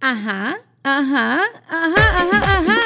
Ajá, ajá, ajá, ajá, ajá.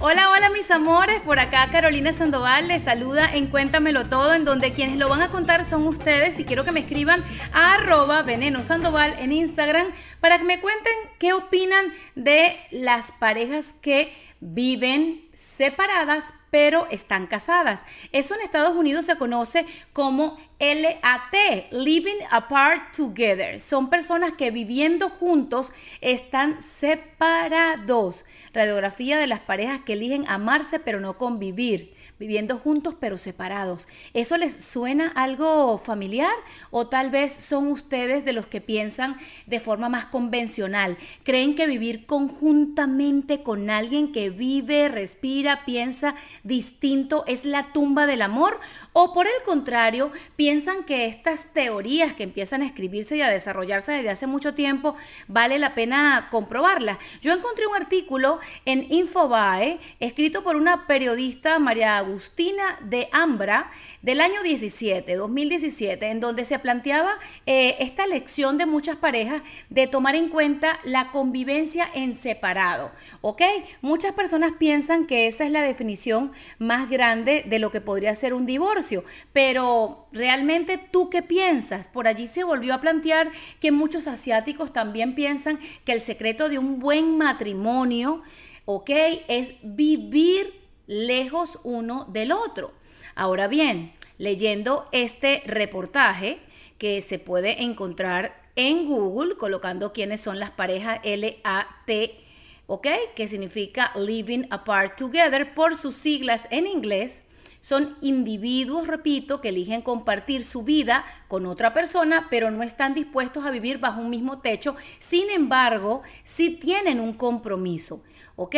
Hola, hola mis amores, por acá Carolina Sandoval les saluda en Cuéntamelo Todo, en donde quienes lo van a contar son ustedes y quiero que me escriban a arroba veneno sandoval en Instagram para que me cuenten qué opinan de las parejas que viven separadas pero están casadas. Eso en Estados Unidos se conoce como LAT, Living Apart Together. Son personas que viviendo juntos están separados. Radiografía de las parejas que eligen amarse pero no convivir viviendo juntos pero separados. ¿Eso les suena algo familiar? ¿O tal vez son ustedes de los que piensan de forma más convencional? ¿Creen que vivir conjuntamente con alguien que vive, respira, piensa distinto es la tumba del amor? ¿O por el contrario, piensan que estas teorías que empiezan a escribirse y a desarrollarse desde hace mucho tiempo vale la pena comprobarlas? Yo encontré un artículo en Infobae escrito por una periodista, María Agustina de Ambra del año 17, 2017, en donde se planteaba eh, esta lección de muchas parejas de tomar en cuenta la convivencia en separado. ¿Ok? Muchas personas piensan que esa es la definición más grande de lo que podría ser un divorcio, pero realmente tú qué piensas? Por allí se volvió a plantear que muchos asiáticos también piensan que el secreto de un buen matrimonio, ¿ok? Es vivir lejos uno del otro. Ahora bien, leyendo este reportaje que se puede encontrar en Google, colocando quiénes son las parejas LAT, ¿ok? Que significa Living Apart Together por sus siglas en inglés. Son individuos, repito, que eligen compartir su vida con otra persona, pero no están dispuestos a vivir bajo un mismo techo. Sin embargo, sí tienen un compromiso, ¿ok?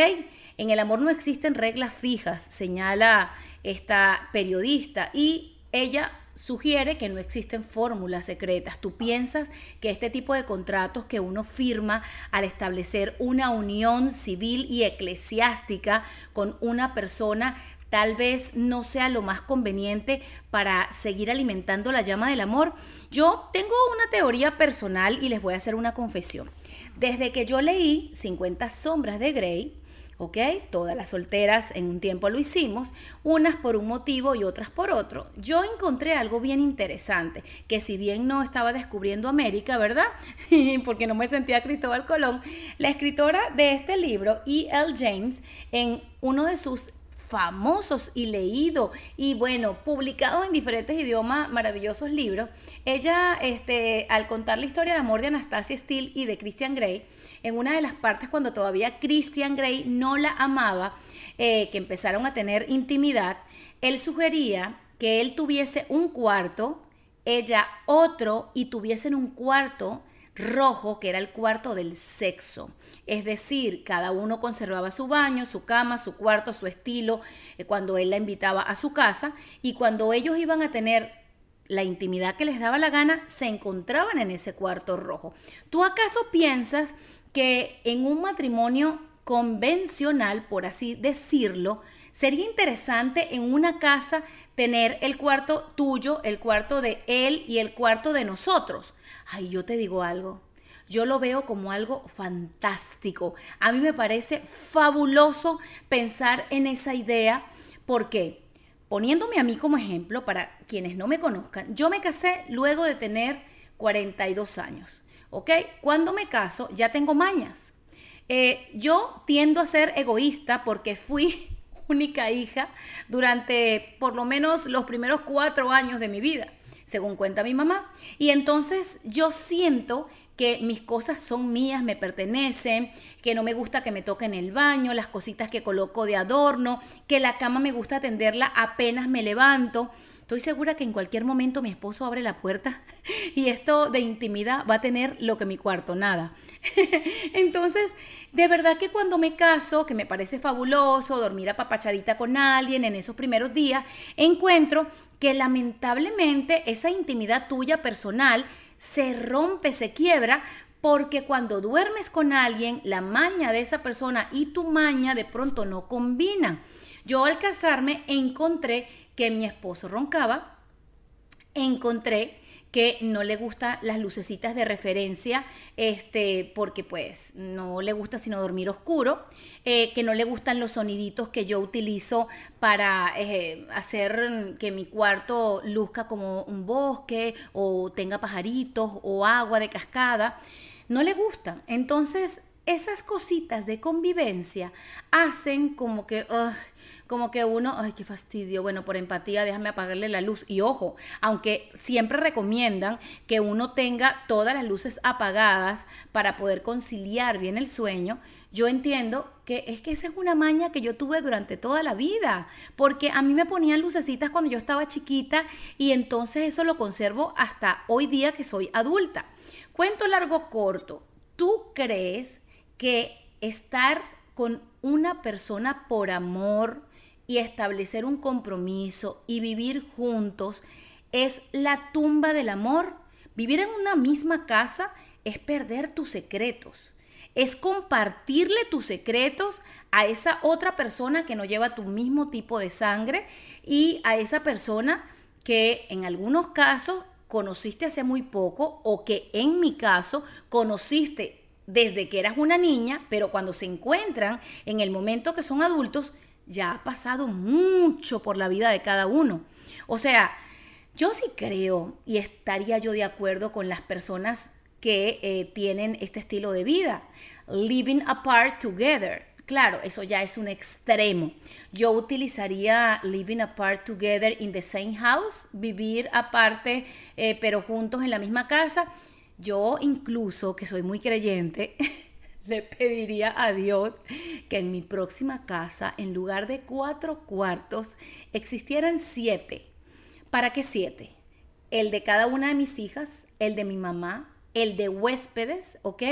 En el amor no existen reglas fijas, señala esta periodista, y ella sugiere que no existen fórmulas secretas. Tú piensas que este tipo de contratos que uno firma al establecer una unión civil y eclesiástica con una persona tal vez no sea lo más conveniente para seguir alimentando la llama del amor. Yo tengo una teoría personal y les voy a hacer una confesión. Desde que yo leí 50 sombras de Grey, ¿ok? Todas las solteras en un tiempo lo hicimos, unas por un motivo y otras por otro. Yo encontré algo bien interesante, que si bien no estaba descubriendo América, ¿verdad? Porque no me sentía Cristóbal Colón, la escritora de este libro, E.L. James, en uno de sus famosos y leídos y bueno, publicados en diferentes idiomas, maravillosos libros. Ella, este, al contar la historia de amor de Anastasia Steele y de Christian Grey, en una de las partes cuando todavía Christian Grey no la amaba, eh, que empezaron a tener intimidad, él sugería que él tuviese un cuarto, ella otro y tuviesen un cuarto rojo, que era el cuarto del sexo. Es decir, cada uno conservaba su baño, su cama, su cuarto, su estilo, eh, cuando él la invitaba a su casa y cuando ellos iban a tener la intimidad que les daba la gana, se encontraban en ese cuarto rojo. ¿Tú acaso piensas que en un matrimonio convencional, por así decirlo, sería interesante en una casa tener el cuarto tuyo, el cuarto de él y el cuarto de nosotros? Ay, yo te digo algo. Yo lo veo como algo fantástico. A mí me parece fabuloso pensar en esa idea porque, poniéndome a mí como ejemplo, para quienes no me conozcan, yo me casé luego de tener 42 años. ¿Ok? Cuando me caso ya tengo mañas. Eh, yo tiendo a ser egoísta porque fui única hija durante por lo menos los primeros cuatro años de mi vida, según cuenta mi mamá. Y entonces yo siento que mis cosas son mías, me pertenecen, que no me gusta que me toquen el baño, las cositas que coloco de adorno, que la cama me gusta atenderla apenas me levanto. Estoy segura que en cualquier momento mi esposo abre la puerta y esto de intimidad va a tener lo que mi cuarto, nada. Entonces, de verdad que cuando me caso, que me parece fabuloso dormir apapachadita con alguien en esos primeros días, encuentro que lamentablemente esa intimidad tuya personal se rompe, se quiebra, porque cuando duermes con alguien, la maña de esa persona y tu maña de pronto no combinan. Yo al casarme encontré que mi esposo roncaba, encontré que no le gustan las lucecitas de referencia, este, porque pues no le gusta sino dormir oscuro, eh, que no le gustan los soniditos que yo utilizo para eh, hacer que mi cuarto luzca como un bosque o tenga pajaritos o agua de cascada. No le gustan. Entonces, esas cositas de convivencia hacen como que como que uno, ay, qué fastidio, bueno, por empatía déjame apagarle la luz. Y ojo, aunque siempre recomiendan que uno tenga todas las luces apagadas para poder conciliar bien el sueño, yo entiendo que es que esa es una maña que yo tuve durante toda la vida, porque a mí me ponían lucecitas cuando yo estaba chiquita y entonces eso lo conservo hasta hoy día que soy adulta. Cuento largo corto, ¿tú crees que estar con una persona por amor, y establecer un compromiso y vivir juntos es la tumba del amor. Vivir en una misma casa es perder tus secretos. Es compartirle tus secretos a esa otra persona que no lleva tu mismo tipo de sangre y a esa persona que en algunos casos conociste hace muy poco o que en mi caso conociste desde que eras una niña, pero cuando se encuentran en el momento que son adultos, ya ha pasado mucho por la vida de cada uno. O sea, yo sí creo y estaría yo de acuerdo con las personas que eh, tienen este estilo de vida, living apart together. Claro, eso ya es un extremo. Yo utilizaría living apart together in the same house, vivir aparte eh, pero juntos en la misma casa. Yo incluso, que soy muy creyente, le pediría a Dios que en mi próxima casa, en lugar de cuatro cuartos, existieran siete. ¿Para qué siete? El de cada una de mis hijas, el de mi mamá, el de huéspedes, ¿ok?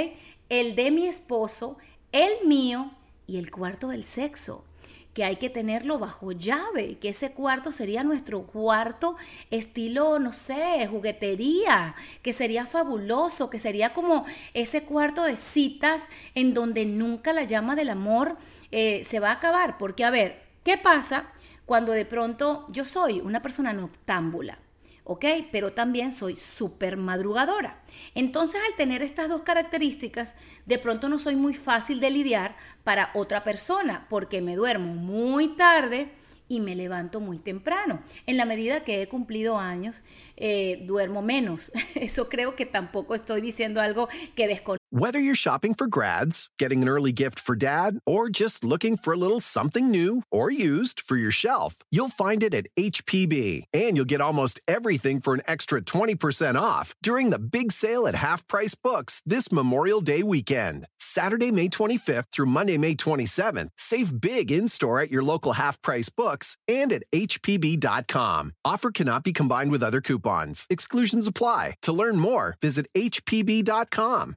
El de mi esposo, el mío y el cuarto del sexo que hay que tenerlo bajo llave, que ese cuarto sería nuestro cuarto estilo, no sé, juguetería, que sería fabuloso, que sería como ese cuarto de citas en donde nunca la llama del amor eh, se va a acabar. Porque, a ver, ¿qué pasa cuando de pronto yo soy una persona noctámbula? ¿Ok? Pero también soy súper madrugadora. Entonces, al tener estas dos características, de pronto no soy muy fácil de lidiar para otra persona, porque me duermo muy tarde y me levanto muy temprano. En la medida que he cumplido años, eh, duermo menos. Eso creo que tampoco estoy diciendo algo que desconozco. Whether you're shopping for grads, getting an early gift for dad, or just looking for a little something new or used for your shelf, you'll find it at HPB. And you'll get almost everything for an extra 20% off during the big sale at Half Price Books this Memorial Day weekend. Saturday, May 25th through Monday, May 27th. Save big in store at your local Half Price Books and at HPB.com. Offer cannot be combined with other coupons. Exclusions apply. To learn more, visit HPB.com.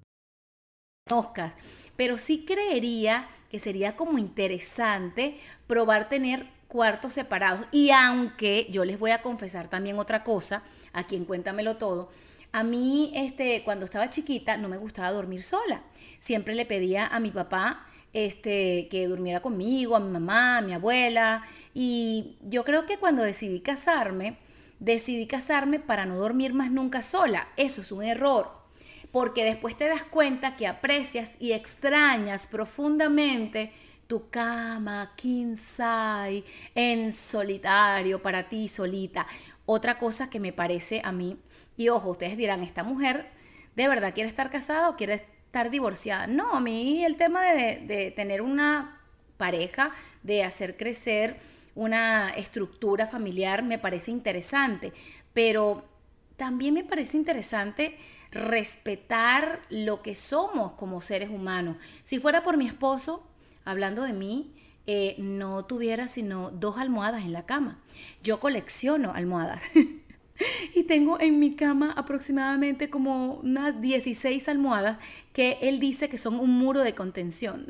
Oscar, pero sí creería que sería como interesante probar tener cuartos separados. Y aunque yo les voy a confesar también otra cosa, aquí en Cuéntamelo Todo, a mí, este, cuando estaba chiquita, no me gustaba dormir sola. Siempre le pedía a mi papá este, que durmiera conmigo, a mi mamá, a mi abuela. Y yo creo que cuando decidí casarme, decidí casarme para no dormir más nunca sola. Eso es un error. Porque después te das cuenta que aprecias y extrañas profundamente tu cama, king en solitario, para ti solita. Otra cosa que me parece a mí y ojo, ustedes dirán, ¿esta mujer de verdad quiere estar casada o quiere estar divorciada? No, a mí el tema de, tener una pareja, de hacer crecer una estructura familiar me parece interesante, pero también me parece interesante respetar lo que somos como seres humanos. Si fuera por mi esposo, hablando de mí, eh, no tuviera sino dos almohadas en la cama. Yo colecciono almohadas. y tengo en mi cama aproximadamente como unas 16 almohadas que él dice que son un muro de contención.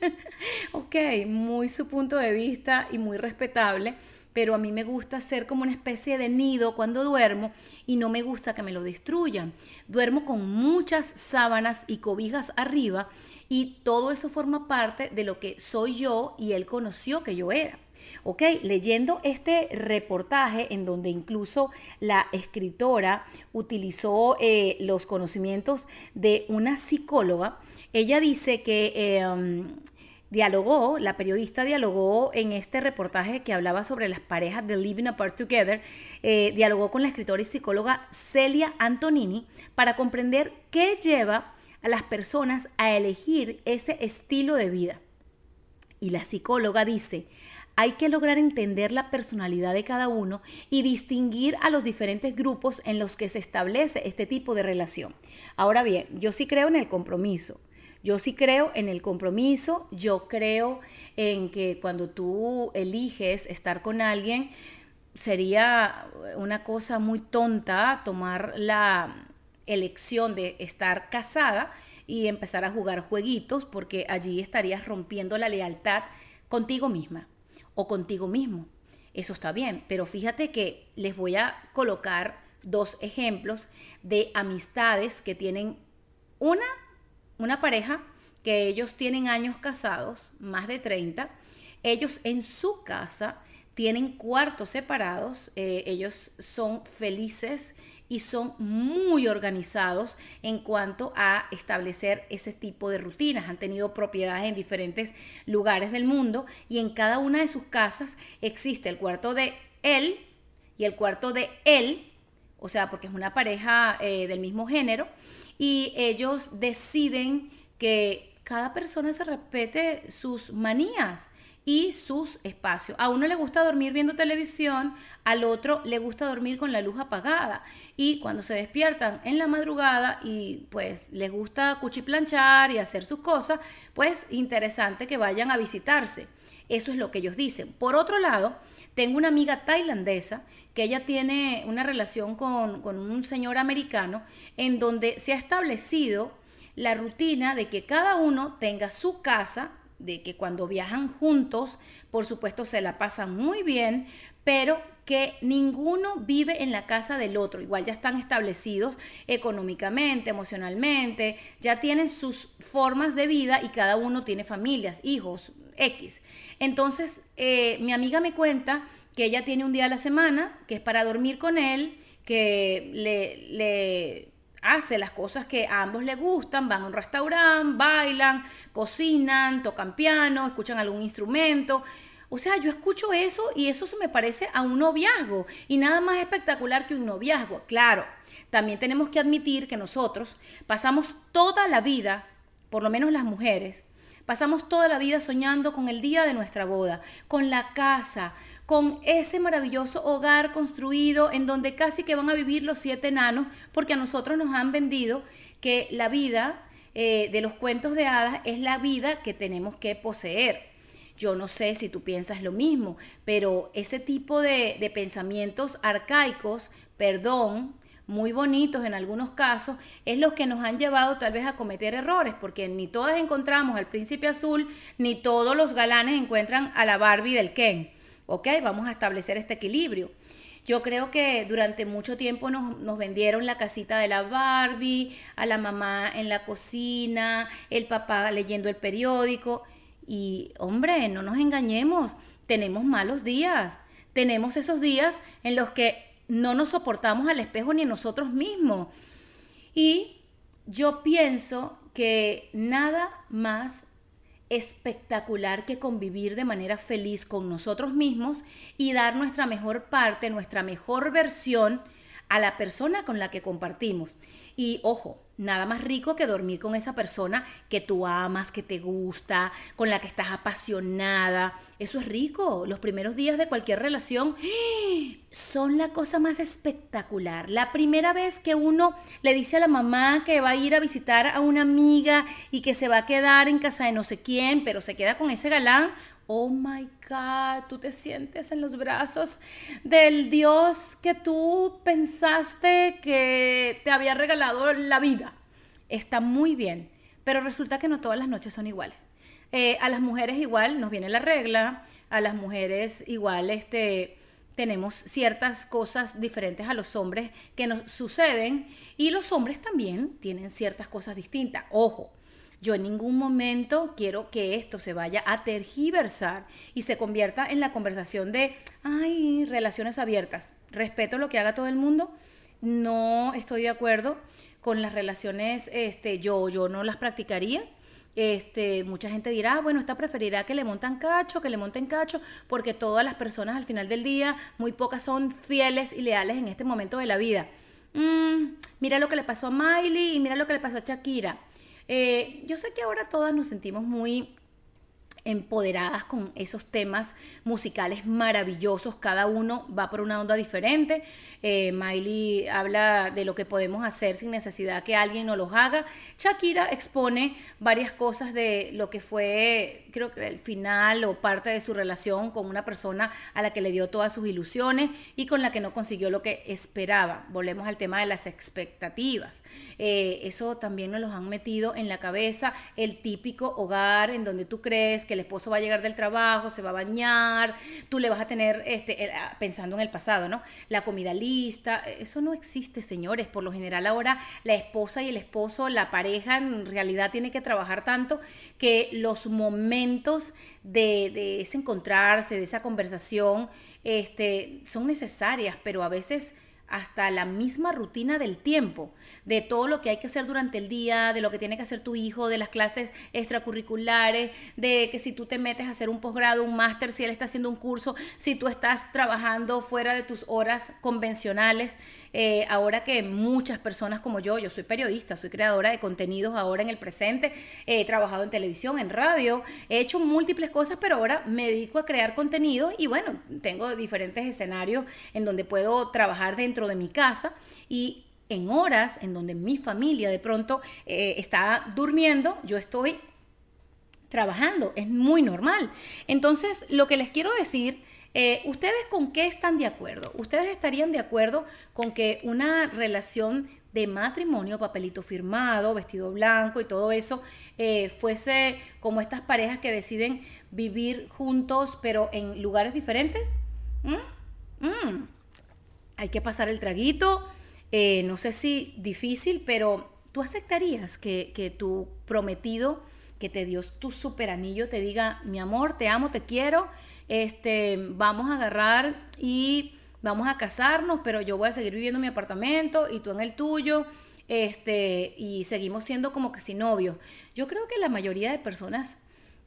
ok, muy su punto de vista y muy respetable, pero a mí me gusta ser como una especie de nido cuando duermo y no me gusta que me lo destruyan. Duermo con muchas sábanas y cobijas arriba y todo eso forma parte de lo que soy yo y él conoció que yo era. ¿ok? Leyendo este reportaje en donde incluso la escritora utilizó eh, los conocimientos de una psicóloga, ella dice que... Em, dialogó, la periodista dialogó en este reportaje que hablaba sobre las parejas de Living Apart Together, eh, dialogó con la escritora y psicóloga Celia Antonini para comprender qué lleva a las personas a elegir ese estilo de vida. Y la psicóloga dice, hay que lograr entender la personalidad de cada uno y distinguir a los diferentes grupos en los que se establece este tipo de relación. Ahora bien, yo sí creo en el compromiso. Yo sí creo en el compromiso, yo creo en que cuando tú eliges estar con alguien, sería una cosa muy tonta tomar la elección de estar casada y empezar a jugar jueguitos porque allí estarías rompiendo la lealtad contigo misma o contigo mismo. Eso está bien, pero fíjate que les voy a colocar dos ejemplos de amistades que tienen una, una pareja que ellos tienen años casados, más de 30, ellos en su casa tienen cuartos separados, eh, ellos son felices y son muy organizados en cuanto a establecer ese tipo de rutinas. Han tenido propiedades en diferentes lugares del mundo y en cada una de sus casas existe el cuarto de él y el cuarto de él, o sea, porque es una pareja eh, del mismo género, y ellos deciden que cada persona se respete sus manías y sus espacios. A uno le gusta dormir viendo televisión, al otro le gusta dormir con la luz apagada. Y cuando se despiertan en la madrugada y pues les gusta cuchiplanchar y hacer sus cosas, pues interesante que vayan a visitarse. Eso es lo que ellos dicen. Por otro lado, tengo una amiga tailandesa que ella tiene una relación con, con un señor americano en donde se ha establecido la rutina de que cada uno tenga su casa de que cuando viajan juntos, por supuesto, se la pasan muy bien, pero que ninguno vive en la casa del otro. Igual ya están establecidos económicamente, emocionalmente, ya tienen sus formas de vida y cada uno tiene familias, hijos, X. Entonces, eh, mi amiga me cuenta que ella tiene un día a la semana, que es para dormir con él, que le, le hace las cosas que a ambos les gustan, van a un restaurante, bailan, cocinan, tocan piano, escuchan algún instrumento. O sea, yo escucho eso y eso se me parece a un noviazgo y nada más espectacular que un noviazgo. Claro, también tenemos que admitir que nosotros pasamos toda la vida, por lo menos las mujeres, pasamos toda la vida soñando con el día de nuestra boda, con la casa, con ese maravilloso hogar construido en donde casi que van a vivir los siete enanos, porque a nosotros nos han vendido que la vida eh, de los cuentos de hadas es la vida que tenemos que poseer. Yo no sé si tú piensas lo mismo, pero ese tipo de, de pensamientos arcaicos, perdón, muy bonitos en algunos casos, es lo que nos han llevado tal vez a cometer errores, porque ni todas encontramos al príncipe azul, ni todos los galanes encuentran a la Barbie del Ken. ¿Ok? Vamos a establecer este equilibrio. Yo creo que durante mucho tiempo nos, nos, vendieron la casita de la Barbie, a la mamá en la cocina, el papá leyendo el periódico. Y hombre, no nos engañemos, tenemos malos días. Tenemos esos días en los que no nos soportamos al espejo ni nosotros mismos. Y yo pienso que nada más espectacular que convivir de manera feliz con nosotros mismos y dar nuestra mejor parte, nuestra mejor versión a la persona con la que compartimos. Y ojo, nada más rico que dormir con esa persona que tú amas, que te gusta, con la que estás apasionada. Eso es rico. Los primeros días de cualquier relación son la cosa más espectacular. La primera vez que uno le dice a la mamá que va a ir a visitar a una amiga y que se va a quedar en casa de no sé quién, pero se queda con ese galán, oh my God, tú te sientes en los brazos del Dios que tú pensaste que te había regalado la vida. Está muy bien, pero resulta que no todas las noches son iguales. Eh, a las mujeres igual nos viene la regla, a las mujeres igual este, tenemos ciertas cosas diferentes a los hombres que nos suceden y los hombres también tienen ciertas cosas distintas. Ojo, yo en ningún momento quiero que esto se vaya a tergiversar y se convierta en la conversación de, ay, relaciones abiertas. Respeto lo que haga todo el mundo. No estoy de acuerdo con las relaciones, este, yo, yo no las practicaría. Este, mucha gente dirá, bueno, esta preferirá que le montan cacho, que le monten cacho, porque todas las personas al final del día, muy pocas son fieles y leales en este momento de la vida. Mm, mira lo que le pasó a Miley y mira lo que le pasó a Shakira. Eh, yo sé que ahora todas nos sentimos muy empoderadas con esos temas musicales maravillosos, cada uno va por una onda diferente. Eh, Miley habla de lo que podemos hacer sin necesidad que alguien nos los haga. Shakira expone varias cosas de lo que fue, creo que el final o parte de su relación con una persona a la que le dio todas sus ilusiones y con la que no consiguió lo que esperaba. Volvemos al tema de las expectativas. Eh, eso también nos los han metido en la cabeza, el típico hogar en donde tú crees que el esposo va a llegar del trabajo, se va a bañar, tú le vas a tener, este, ah, pensando en el pasado, ¿no? La comida lista, eso no existe, señores. Por lo general ahora la esposa y el esposo, la pareja en realidad tiene que trabajar tanto que los momentos de, de ese encontrarse, de esa conversación, este, son necesarias, pero a veces hasta la misma rutina del tiempo, de todo lo que hay que hacer durante el día, de lo que tiene que hacer tu hijo, de las clases extracurriculares, de que si tú te metes a hacer un posgrado, un máster, si él está haciendo un curso, si tú estás trabajando fuera de tus horas convencionales, eh, ahora que muchas personas como yo, yo soy periodista, soy creadora de contenidos ahora en el presente, he trabajado en televisión, en radio, he hecho múltiples cosas, pero ahora me dedico a crear contenido y bueno, tengo diferentes escenarios en donde puedo trabajar dentro de mi casa y en horas en donde mi familia de pronto eh, está durmiendo, yo estoy trabajando, es muy normal. Entonces, lo que les quiero decir, eh, ¿ustedes con qué están de acuerdo? ¿Ustedes estarían de acuerdo con que una relación de matrimonio, papelito firmado, vestido blanco y todo eso, eh, fuese como estas parejas que deciden vivir juntos pero en lugares diferentes? ¿Mm? ¿Mm? Hay que pasar el traguito. Eh, no sé si difícil, pero tú aceptarías que, tu prometido que te dio tu super anillo te diga, mi amor, te amo, te quiero, este, vamos a agarrar y vamos a casarnos, pero yo voy a seguir viviendo en mi apartamento y tú en el tuyo, este, y seguimos siendo como que sin novios. Yo creo que la mayoría de personas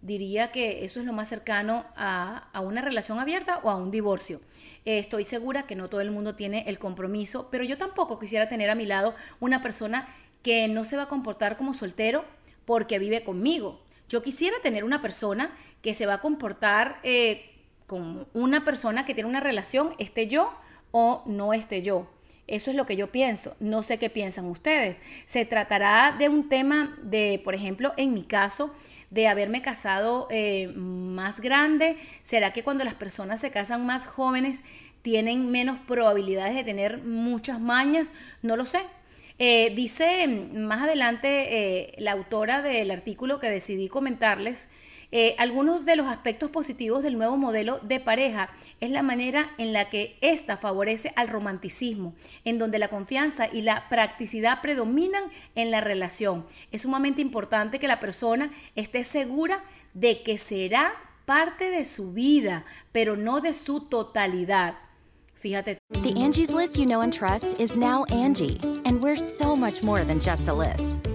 diría que eso es lo más cercano a, una relación abierta o a un divorcio. Eh, estoy segura que no todo el mundo tiene el compromiso, pero yo tampoco quisiera tener a mi lado una persona que no se va a comportar como soltero porque vive conmigo. Yo quisiera tener una persona que se va a comportar eh, con una persona que tiene una relación, esté yo o no esté yo. Eso es lo que yo pienso. No sé qué piensan ustedes. Se tratará de un tema de, por ejemplo, en mi caso, de haberme casado eh, más grande? ¿Será que cuando las personas se casan más jóvenes tienen menos probabilidades de tener muchas mañas? No lo sé. Eh, dice más adelante eh, la autora del artículo que decidí comentarles, eh, algunos de los aspectos positivos del nuevo modelo de pareja es la manera en la que ésta favorece al romanticismo, en donde la confianza y la practicidad predominan en la relación. Es sumamente importante que la persona esté segura de que será parte de su vida, pero no de su totalidad. Fíjate. The Angie's list you know and trust is now Angie, and we're so much more than just a list.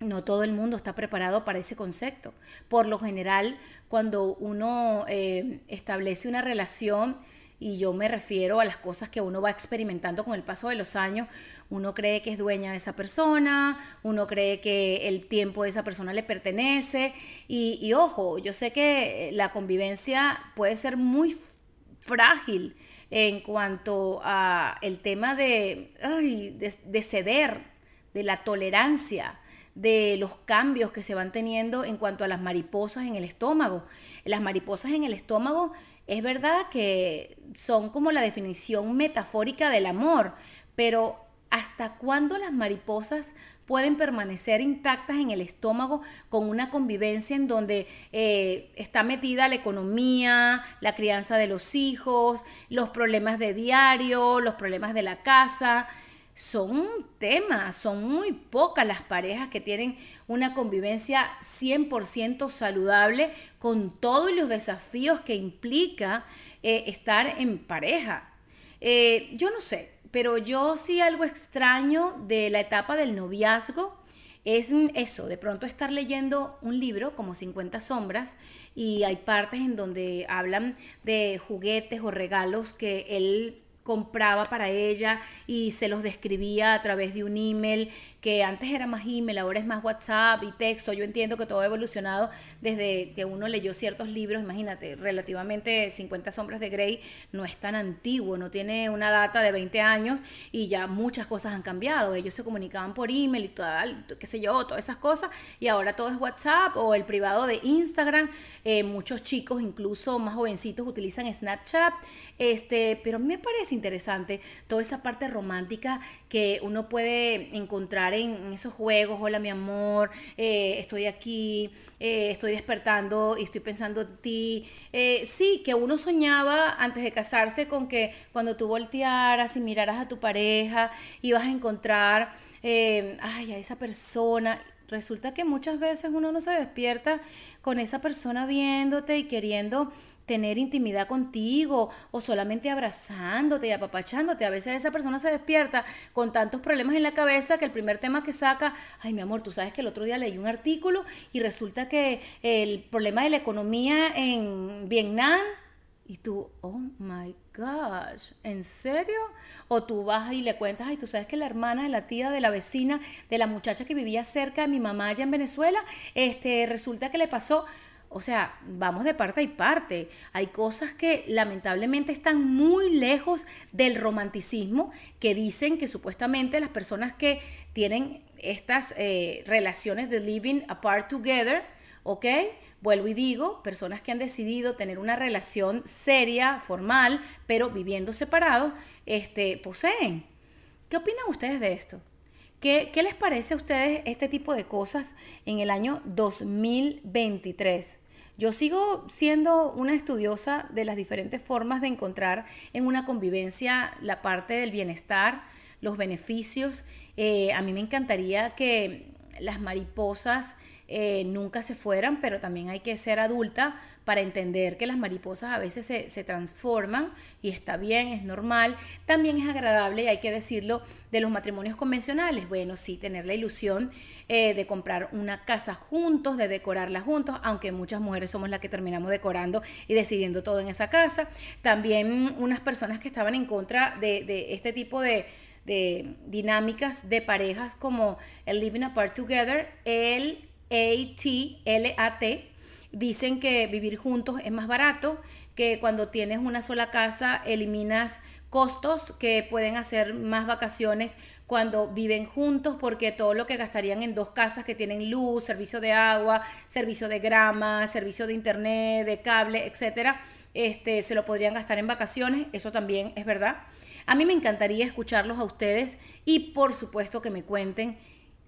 No todo el mundo está preparado para ese concepto. Por lo general, cuando uno eh, establece una relación, y yo me refiero a las cosas que uno va experimentando con el paso de los años, uno cree que es dueña de esa persona, uno cree que el tiempo de esa persona le pertenece, y, ojo, yo sé que la convivencia puede ser muy frágil en cuanto a el tema de, ay, de ceder, de la tolerancia de los cambios que se van teniendo en cuanto a las mariposas en el estómago. Las mariposas en el estómago es verdad que son como la definición metafórica del amor, pero ¿hasta cuándo las mariposas pueden permanecer intactas en el estómago con una convivencia en donde eh, está metida la economía, la crianza de los hijos, los problemas de diario, los problemas de la casa? Son un tema, son muy pocas las parejas que tienen una convivencia 100% saludable con todos los desafíos que implica eh, estar en pareja. Eh, yo no sé, pero yo sí algo extraño de la etapa del noviazgo es eso, de pronto estar leyendo un libro como 50 sombras y hay partes en donde hablan de juguetes o regalos que él compraba para ella y se los describía a través de un email, que antes era más email, ahora es más WhatsApp y texto. Yo entiendo que todo ha evolucionado desde que uno leyó ciertos libros, imagínate, relativamente 50 sombras de Grey no es tan antiguo, no tiene una data de 20 años y ya muchas cosas han cambiado. Ellos se comunicaban por email y tal, qué sé yo, todas esas cosas y ahora todo es WhatsApp o el privado de Instagram. Eh, muchos chicos, incluso más jovencitos, utilizan Snapchat, este, pero me parece interesante toda esa parte romántica que uno puede encontrar en, esos juegos, hola mi amor, eh, estoy aquí, eh, estoy despertando y estoy pensando en ti. Eh, sí, que uno soñaba antes de casarse con que cuando tú voltearas y miraras a tu pareja, ibas a encontrar ay, a esa persona resulta que muchas veces uno no se despierta con esa persona viéndote y queriendo tener intimidad contigo o solamente abrazándote y apapachándote. A veces esa persona se despierta con tantos problemas en la cabeza que el primer tema que saca, ay mi amor, tú sabes que el otro día leí un artículo y resulta que el problema de la economía en Vietnam y tú, oh my gosh, ¿en serio? O tú vas y le cuentas, ay, tú sabes que la hermana de la tía, de la vecina, de la muchacha que vivía cerca de mi mamá allá en Venezuela, este, resulta que le pasó, o sea, vamos de parte y parte. Hay cosas que lamentablemente están muy lejos del romanticismo, que dicen que supuestamente las personas que tienen estas eh, relaciones de living apart together, ¿ok? Vuelvo y digo, personas que han decidido tener una relación seria, formal, pero viviendo separados, este, poseen. ¿Qué opinan ustedes de esto? ¿Qué, les parece a ustedes este tipo de cosas en el año 2023? Yo sigo siendo una estudiosa de las diferentes formas de encontrar en una convivencia la parte del bienestar, los beneficios. Eh, a mí me encantaría que las mariposas eh, nunca se fueran, pero también hay que ser adulta para entender que las mariposas a veces se, transforman y está bien, es normal. También es agradable, y hay que decirlo, de los matrimonios convencionales. Bueno, sí, tener la ilusión eh, de comprar una casa juntos, de decorarla juntos, aunque muchas mujeres somos las que terminamos decorando y decidiendo todo en esa casa. También unas personas que estaban en contra de, este tipo de de dinámicas de parejas como el living apart together, el a-T-L-A-T, dicen que vivir juntos es más barato, que cuando tienes una sola casa eliminas costos que pueden hacer más vacaciones cuando viven juntos porque todo lo que gastarían en dos casas que tienen luz, servicio de agua, servicio de grama, servicio de internet, de cable, etcétera, este se lo podrían gastar en vacaciones, eso también es verdad. A mí me encantaría escucharlos a ustedes y por supuesto que me cuenten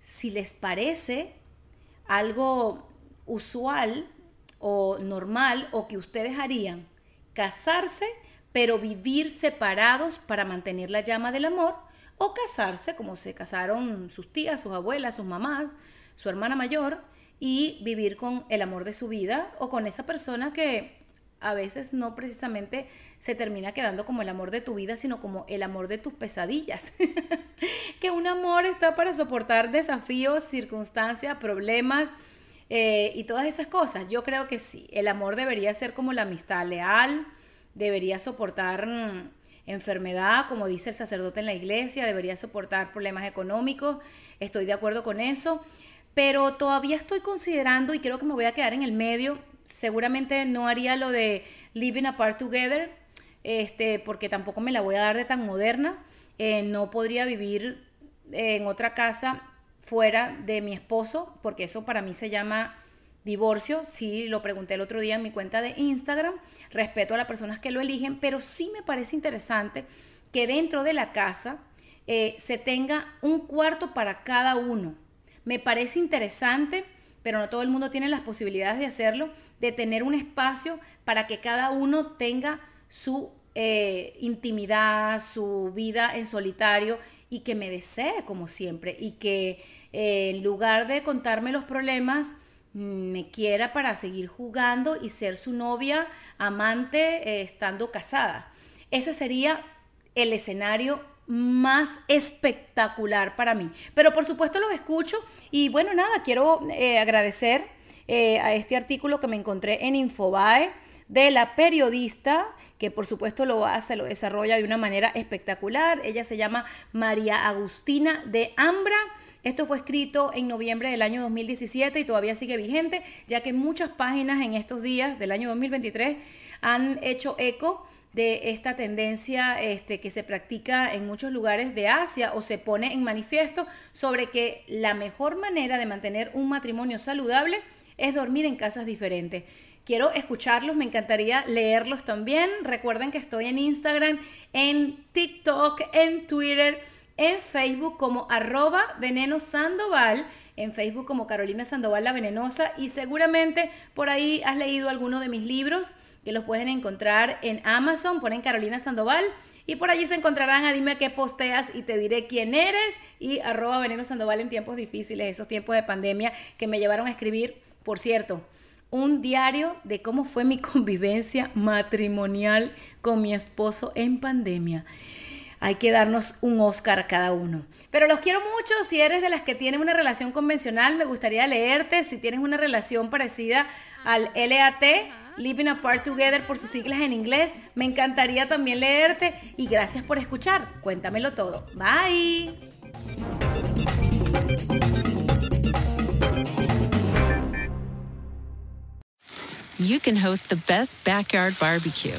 si les parece algo usual o normal o que ustedes harían, casarse pero vivir separados para mantener la llama del amor o casarse como se casaron sus tías, sus abuelas, sus mamás, su hermana mayor y vivir con el amor de su vida o con esa persona que a veces no precisamente se termina quedando como el amor de tu vida, sino como el amor de tus pesadillas. que un amor está para soportar desafíos, circunstancias, problemas eh, y todas esas cosas. Yo creo que sí, el amor debería ser como la amistad leal, debería soportar mm, enfermedad, como dice el sacerdote en la iglesia, debería soportar problemas económicos, estoy de acuerdo con eso, pero todavía estoy considerando y creo que me voy a quedar en el medio seguramente no haría lo de living apart together, este, porque tampoco me la voy a dar de tan moderna. Eh, no podría vivir en otra casa fuera de mi esposo, porque eso para mí se llama divorcio. Sí, lo pregunté el otro día en mi cuenta de Instagram. Respeto a las personas que lo eligen, pero sí me parece interesante que dentro de la casa eh, se tenga un cuarto para cada uno. Me parece interesante pero no todo el mundo tiene las posibilidades de hacerlo, de tener un espacio para que cada uno tenga su eh, intimidad, su vida en solitario y que me desee como siempre y que eh, en lugar de contarme los problemas, mm, me quiera para seguir jugando y ser su novia, amante, eh, estando casada. Ese sería el escenario más espectacular para mí. Pero por supuesto los escucho y bueno, nada, quiero eh, agradecer eh, a este artículo que me encontré en Infobae de la periodista que por supuesto lo hace, lo desarrolla de una manera espectacular. Ella se llama María Agustina de Ambra. Esto fue escrito en noviembre del año 2017 y todavía sigue vigente, ya que muchas páginas en estos días del año 2023 han hecho eco de esta tendencia este, que se practica en muchos lugares de Asia o se pone en manifiesto sobre que la mejor manera de mantener un matrimonio saludable es dormir en casas diferentes. Quiero escucharlos, me encantaría leerlos también. Recuerden que estoy en Instagram, en TikTok, en Twitter, en Facebook como arroba veneno sandoval, en Facebook como Carolina Sandoval la Venenosa y seguramente por ahí has leído alguno de mis libros que los pueden encontrar en Amazon, ponen Carolina Sandoval y por allí se encontrarán a dime qué posteas y te diré quién eres y arroba Veneno Sandoval en tiempos difíciles, esos tiempos de pandemia que me llevaron a escribir, por cierto, un diario de cómo fue mi convivencia matrimonial con mi esposo en pandemia. Hay que darnos un Oscar cada uno. Pero los quiero mucho. Si eres de las que tienen una relación convencional, me gustaría leerte. Si tienes una relación parecida al LAT, Living Apart Together por sus siglas en inglés. Me encantaría también leerte y gracias por escuchar. Cuéntamelo todo. Bye. You can host the best backyard barbecue.